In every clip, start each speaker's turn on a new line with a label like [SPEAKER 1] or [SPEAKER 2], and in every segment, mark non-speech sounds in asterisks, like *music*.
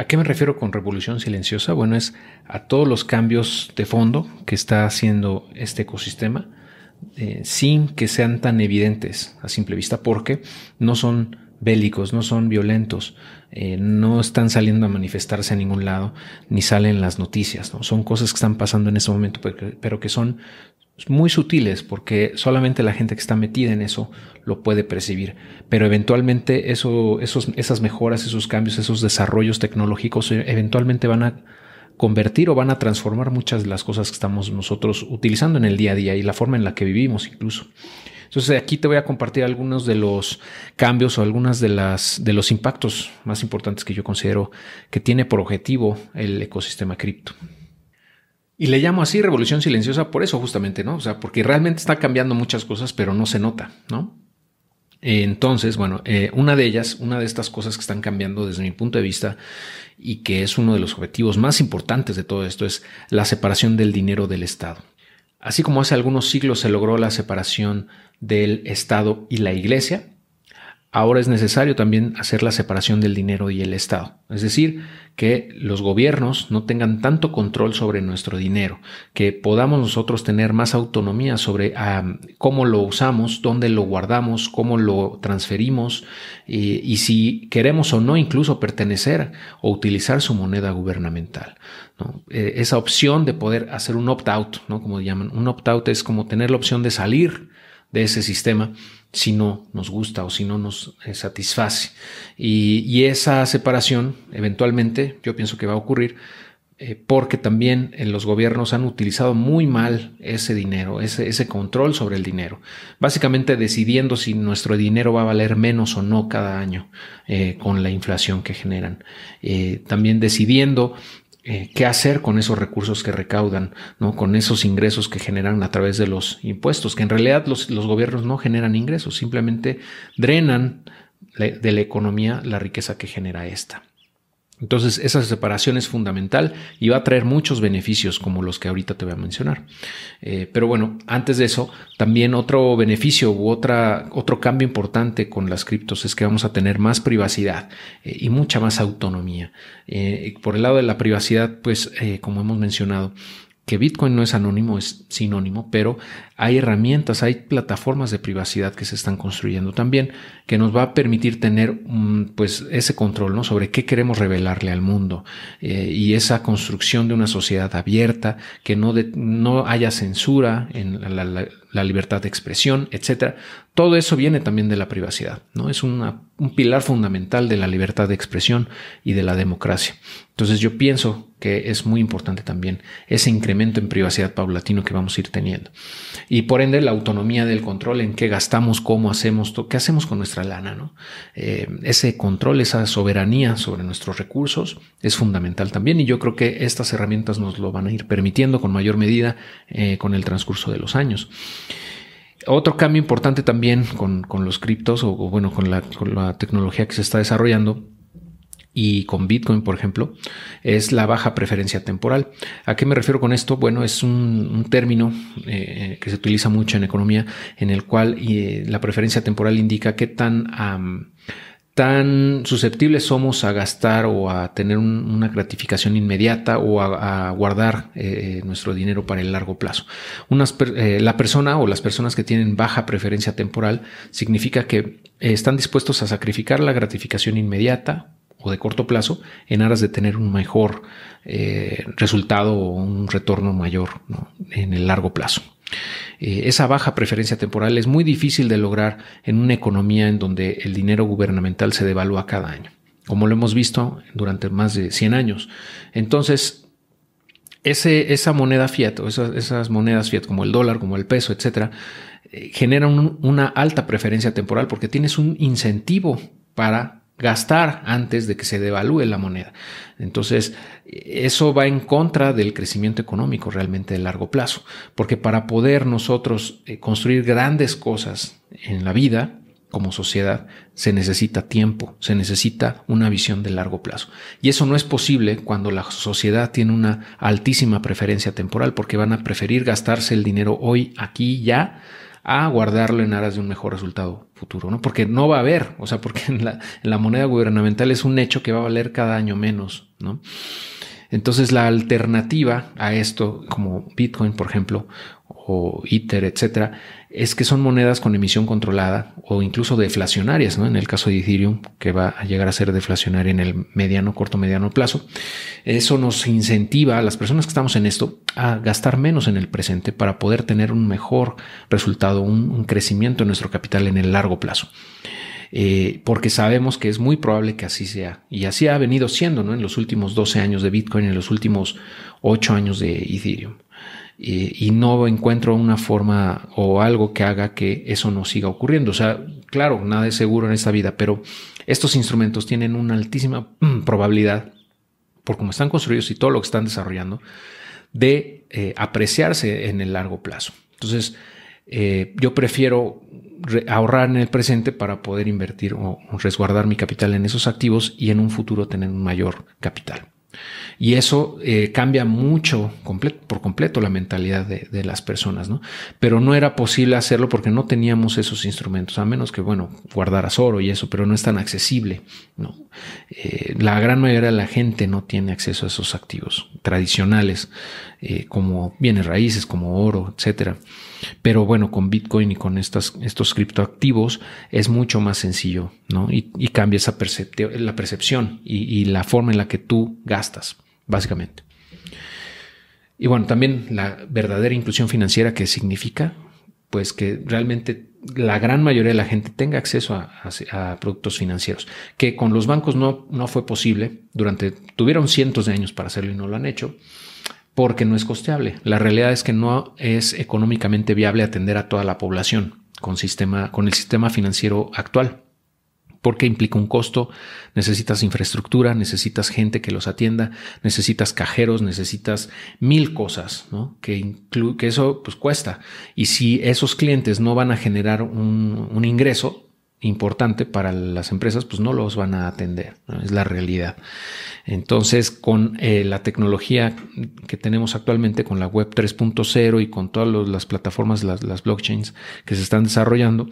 [SPEAKER 1] ¿A qué me refiero con revolución silenciosa? Bueno, es a todos los cambios de fondo que está haciendo este ecosistema eh, sin que sean tan evidentes a simple vista, porque no son bélicos, no son violentos, eh, no están saliendo a manifestarse a ningún lado, ni salen las noticias, ¿no? Son cosas que están pasando en ese momento, pero que son muy sutiles porque solamente la gente que está metida en eso lo puede percibir. Pero eventualmente eso, esos, esas mejoras, esos cambios, esos desarrollos tecnológicos eh, eventualmente van a convertir o van a transformar muchas de las cosas que estamos nosotros utilizando en el día a día y la forma en la que vivimos incluso. Entonces aquí te voy a compartir algunos de los cambios o algunas de las de los impactos más importantes que yo considero que tiene por objetivo el ecosistema cripto. Y le llamo así revolución silenciosa por eso justamente, ¿no? O sea, porque realmente está cambiando muchas cosas, pero no se nota, ¿no? Entonces, bueno, eh, una de ellas, una de estas cosas que están cambiando desde mi punto de vista y que es uno de los objetivos más importantes de todo esto es la separación del dinero del Estado. Así como hace algunos siglos se logró la separación del Estado y la Iglesia, ahora es necesario también hacer la separación del dinero y el Estado. Es decir, que los gobiernos no tengan tanto control sobre nuestro dinero, que podamos nosotros tener más autonomía sobre cómo lo usamos, dónde lo guardamos, cómo lo transferimos y si queremos o no incluso pertenecer o utilizar su moneda gubernamental. Eh, esa opción de poder hacer un opt-out, ¿no? como llaman, un opt-out es como tener la opción de salir de ese sistema si no nos gusta o si no nos eh, satisface. Y, esa separación eventualmente yo pienso que va a ocurrir eh, porque también los gobiernos han utilizado muy mal ese dinero, ese, ese, control sobre el dinero, básicamente decidiendo si nuestro dinero va a valer menos o no cada año eh, con la inflación que generan, también decidiendo eh, qué hacer con esos recursos que recaudan, ¿no? con esos ingresos que generan a través de los impuestos, que en realidad los, los gobiernos no generan ingresos, simplemente drenan de la economía la riqueza que genera esta. Entonces, esa separación es fundamental y va a traer muchos beneficios como los que ahorita te voy a mencionar. Eh, pero bueno, antes de eso, también otro beneficio u otra, otro cambio importante con las criptos es que vamos a tener más privacidad eh, y mucha más autonomía. Eh, por el lado de la privacidad, pues, como hemos mencionado, que Bitcoin no es anónimo, es sinónimo, pero hay herramientas, hay plataformas de privacidad que se están construyendo también, que nos va a permitir tener mm, pues ese control ¿no? sobre qué queremos revelarle al mundo eh, y esa construcción de una sociedad abierta, que no, no haya censura en la libertad de expresión, etcétera. Todo eso viene también de la privacidad, ¿no? Es un pilar fundamental de la libertad de expresión y de la democracia. Entonces yo pienso que es muy importante también ese incremento en privacidad paulatino que vamos a ir teniendo. Y por ende la autonomía del control en qué gastamos, cómo hacemos, qué hacemos con nuestra lana, ¿no? Eh, ese control, esa soberanía sobre nuestros recursos es fundamental también y yo creo que estas herramientas nos lo van a ir permitiendo con mayor medida eh, con el transcurso de los años. Otro cambio importante también con, los criptos o, bueno, con la, tecnología que se está desarrollando y con Bitcoin, por ejemplo, es la baja preferencia temporal. ¿A qué me refiero con esto? Bueno, es un, término eh, que se utiliza mucho en economía en el cual eh, la preferencia temporal indica qué tan tan susceptibles somos a gastar o a tener una gratificación inmediata o a, guardar eh, nuestro dinero para el largo plazo. Eh, la persona o las personas que tienen baja preferencia temporal significa que están dispuestos a sacrificar la gratificación inmediata o de corto plazo en aras de tener un mejor eh, resultado o un retorno mayor en el largo plazo. Eh, esa baja preferencia temporal es muy difícil de lograr en una economía en donde el dinero gubernamental se devalúa cada año, como lo hemos visto durante más de 100 años. Entonces, ese, esa moneda fiat o esas, monedas fiat como el dólar, como el peso, etcétera, eh, generan una alta preferencia temporal porque tienes un incentivo para gastar antes de que se devalúe la moneda. Entonces, eso va en contra del crecimiento económico realmente de largo plazo, porque para poder nosotros eh, construir grandes cosas en la vida, como sociedad, se necesita tiempo, se necesita una visión de largo plazo. Y eso no es posible cuando la sociedad tiene una altísima preferencia temporal, porque van a preferir gastarse el dinero hoy, aquí, ya, a guardarlo en aras de un mejor resultado futuro, ¿no? Porque no va a haber, o sea, porque en la, moneda gubernamental es un hecho que va a valer cada año menos ¿no? Entonces la alternativa a esto, como Bitcoin, por ejemplo, o Ether, etcétera, es que son monedas con emisión controlada o incluso deflacionarias, ¿no? En el caso de Ethereum, que va a llegar a ser deflacionaria en el mediano, corto, mediano plazo. Eso nos incentiva a las personas que estamos en esto a gastar menos en el presente para poder tener un mejor resultado, un, crecimiento en nuestro capital en el largo plazo. Eh, porque sabemos que es muy probable que así sea. Y así ha venido siendo ¿no? en los últimos 12 años de Bitcoin, en los últimos 8 años de Ethereum y no encuentro una forma o algo que haga que eso no siga ocurriendo. O sea, claro, nada es seguro en esta vida, pero estos instrumentos tienen una altísima probabilidad, por cómo están construidos y todo lo que están desarrollando, de eh, apreciarse en el largo plazo. Entonces, eh, yo prefiero ahorrar en el presente para poder invertir o resguardar mi capital en esos activos y en un futuro tener un mayor capital. Y eso eh, cambia mucho por completo la mentalidad de, las personas, ¿no? Pero no era posible hacerlo porque no teníamos esos instrumentos, a menos que, bueno, guardaras oro y eso, pero no es tan accesible, ¿no? Eh, la gran mayoría de la gente no tiene acceso a esos activos tradicionales, eh, como bienes raíces, como oro, etcétera. Pero bueno, con Bitcoin y con estos criptoactivos es mucho más sencillo, ¿no? Y, cambia esa la percepción y, la forma en la que tú gastas, básicamente. Y bueno, también la verdadera inclusión financiera que significa, pues que realmente la gran mayoría de la gente tenga acceso a, productos financieros, que con los bancos no, no fue posible, durante, tuvieron cientos de años para hacerlo y no lo han hecho porque no es costeable. La realidad es que no es económicamente viable atender a toda la población con, sistema, con el sistema financiero actual porque implica un costo, necesitas infraestructura, necesitas gente que los atienda, necesitas cajeros, necesitas mil cosas, ¿no? Que, que eso pues cuesta. Y si esos clientes no van a generar un, un ingreso, importante para las empresas, pues no los van a atender. Es la realidad. Entonces, con eh, la tecnología que tenemos actualmente, con la web 3.0 y con todas las plataformas, las, las blockchains que se están desarrollando,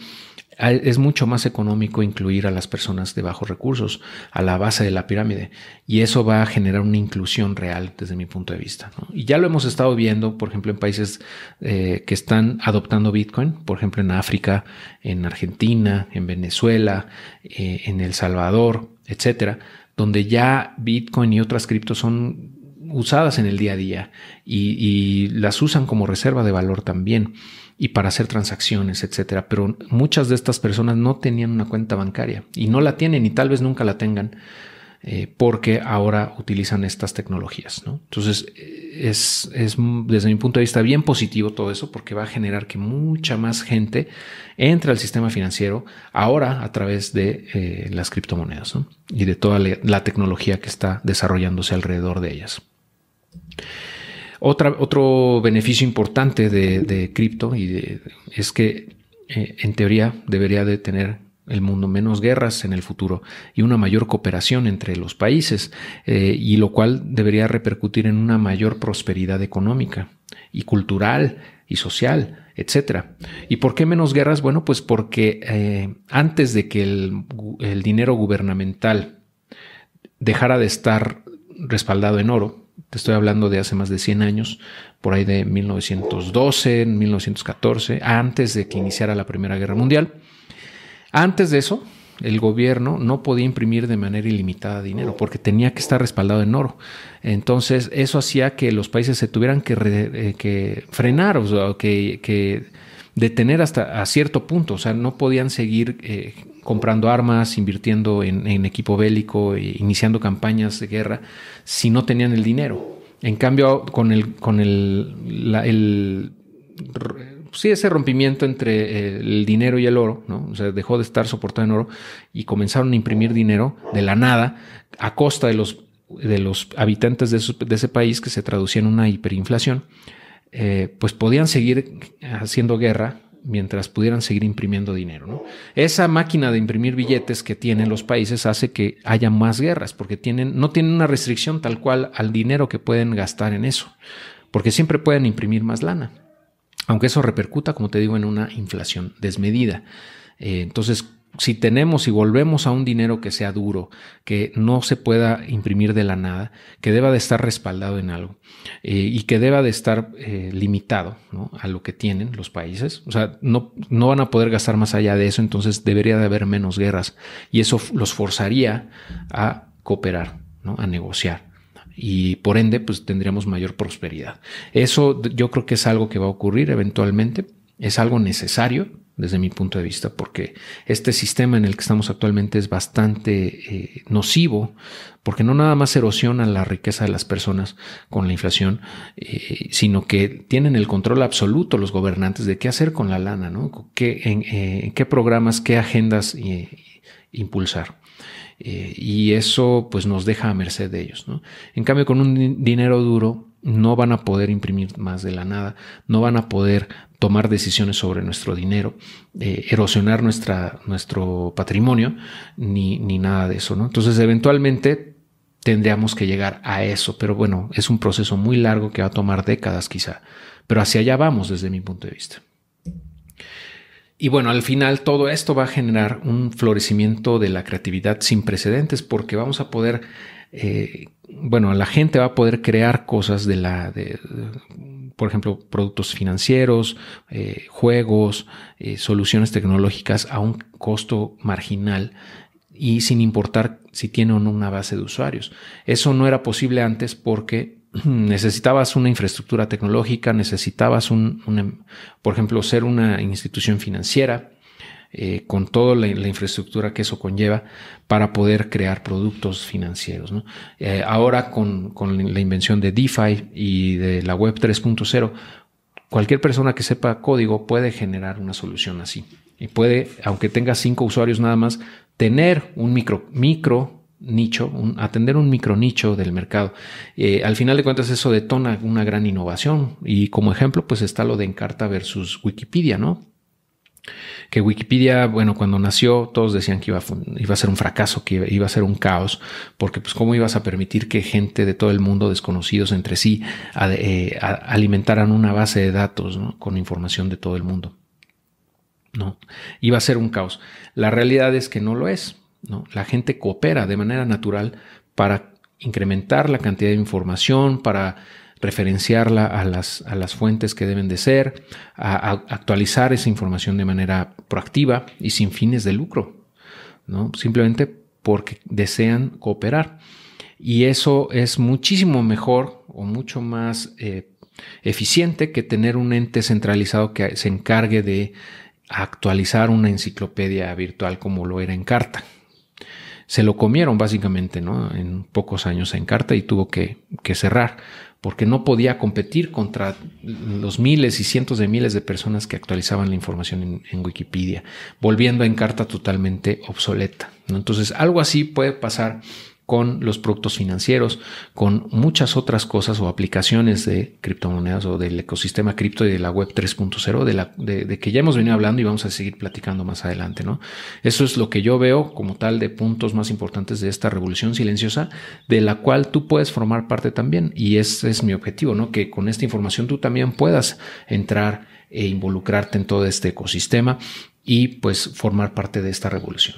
[SPEAKER 1] es mucho más económico incluir a las personas de bajos recursos a la base de la pirámide y eso va a generar una inclusión real desde mi punto de vista. Y ya lo hemos estado viendo, por ejemplo, en países eh, que están adoptando Bitcoin, por ejemplo, en África, en Argentina, en Venezuela, eh, en El Salvador, etcétera, donde ya Bitcoin y otras criptos son usadas en el día a día y las usan como reserva de valor también y para hacer transacciones, etcétera. Pero muchas de estas personas no tenían una cuenta bancaria y no la tienen y tal vez nunca la tengan eh, porque ahora utilizan estas tecnologías. Entonces es, desde mi punto de vista bien positivo todo eso porque va a generar que mucha más gente entre al sistema financiero ahora a través de eh, las criptomonedas y de toda la tecnología que está desarrollándose alrededor de ellas otro beneficio importante de, cripto y es que eh, en teoría debería de tener el mundo menos guerras en el futuro y una mayor cooperación entre los países eh, y lo cual debería repercutir en una mayor prosperidad económica y cultural y social, etcétera. ¿Y por qué menos guerras? Bueno, pues porque eh, antes de que el dinero gubernamental dejara de estar respaldado en oro, te estoy hablando de hace más de 100 años, por ahí de 1912, 1914, antes de que iniciara la Primera Guerra Mundial. Antes de eso, el gobierno no podía imprimir de manera ilimitada dinero porque tenía que estar respaldado en oro. Entonces, eso hacía que los países se tuvieran que, eh, frenar o que, detener hasta a cierto punto. O sea, no podían seguir eh, comprando armas, invirtiendo en, equipo bélico, e iniciando campañas de guerra, si no tenían el dinero. En cambio, con el, con el, sí, ese rompimiento entre el dinero y el oro, ¿no? O sea, dejó de estar soportado en oro y comenzaron a imprimir dinero de la nada a costa de los, de los habitantes de, ese país que se traducía en una hiperinflación, eh, pues podían seguir haciendo guerra mientras pudieran seguir imprimiendo dinero. Esa máquina de imprimir billetes que tienen los países hace que haya más guerras, porque tienen, no tienen una restricción tal cual al dinero que pueden gastar en eso, porque siempre pueden imprimir más lana, aunque eso repercuta, como te digo, en una inflación desmedida. Eh, entonces, si tenemos y volvemos a un dinero que sea duro, que no se pueda imprimir de la nada, que deba de estar respaldado en algo eh, y que deba de estar eh, limitado a lo que tienen los países, o sea, no, no van a poder gastar más allá de eso, entonces debería de haber menos guerras y eso los forzaría a cooperar, a negociar y por ende pues tendríamos mayor prosperidad. Eso yo creo que es algo que va a ocurrir eventualmente, es algo necesario desde mi punto de vista, porque este sistema en el que estamos actualmente es bastante eh, nocivo, porque no nada más erosiona la riqueza de las personas con la inflación, eh, sino que tienen el control absoluto los gobernantes de qué hacer con la lana, ¿no? ¿Qué, en, eh, qué programas, qué agendas impulsar. y eso pues nos deja a merced de ellos. ¿no? En cambio, con un dinero duro no van a poder imprimir más de la nada, no van a poder tomar decisiones sobre nuestro dinero, eh, erosionar nuestra, nuestro patrimonio, ni, ni nada de eso. ¿no? Entonces, eventualmente tendríamos que llegar a eso, pero bueno, es un proceso muy largo que va a tomar décadas quizá, pero hacia allá vamos desde mi punto de vista. Y bueno, al final todo esto va a generar un florecimiento de la creatividad sin precedentes porque vamos a poder eh, bueno, la gente va a poder crear cosas de la, de, por ejemplo, productos financieros, eh, juegos, eh, soluciones tecnológicas a un costo marginal y sin importar si tiene o no una base de usuarios. Eso no era posible antes porque *clears throat* necesitabas una infraestructura tecnológica, necesitabas un, por ejemplo, ser una institución financiera, eh, con toda la, infraestructura que eso conlleva para poder crear productos financieros. Eh, ahora con, la invención de DeFi y de la Web 3.0, cualquier persona que sepa código puede generar una solución así. Y puede, aunque tenga cinco usuarios nada más, tener un micro, micro nicho, atender un micro nicho del mercado. Eh, al final de cuentas eso detona una gran innovación y como ejemplo pues está lo de Encarta versus Wikipedia, ¿no? Que Wikipedia, bueno, cuando nació todos decían que iba a, ser un fracaso, que iba, a ser un caos, porque pues cómo ibas a permitir que gente de todo el mundo, desconocidos entre sí, eh, alimentaran una base de datos con información de todo el mundo. No, iba a ser un caos. La realidad es que no lo es. ¿no? La gente coopera de manera natural para incrementar la cantidad de información, para referenciarla a las, a las fuentes que deben de ser, a, actualizar esa información de manera proactiva y sin fines de lucro, ¿no? Simplemente porque desean cooperar. Y eso es muchísimo mejor o mucho más eh, eficiente que tener un ente centralizado que se encargue de actualizar una enciclopedia virtual como lo era en carta. Se lo comieron básicamente, ¿no? En pocos años en carta y tuvo que, que cerrar porque no podía competir contra los miles y cientos de miles de personas que actualizaban la información en, Wikipedia, volviendo a Encarta totalmente obsoleta. Entonces, algo así puede pasar con los productos financieros, con muchas otras cosas o aplicaciones de criptomonedas o del ecosistema cripto y de la web 3.0, de, la, de, que ya hemos venido hablando y vamos a seguir platicando más adelante, ¿no? Eso es lo que yo veo como tal de puntos más importantes de esta revolución silenciosa, de la cual tú puedes formar parte también. Y ese es mi objetivo, ¿no? Que con esta información tú también puedas entrar e involucrarte en todo este ecosistema y pues formar parte de esta revolución.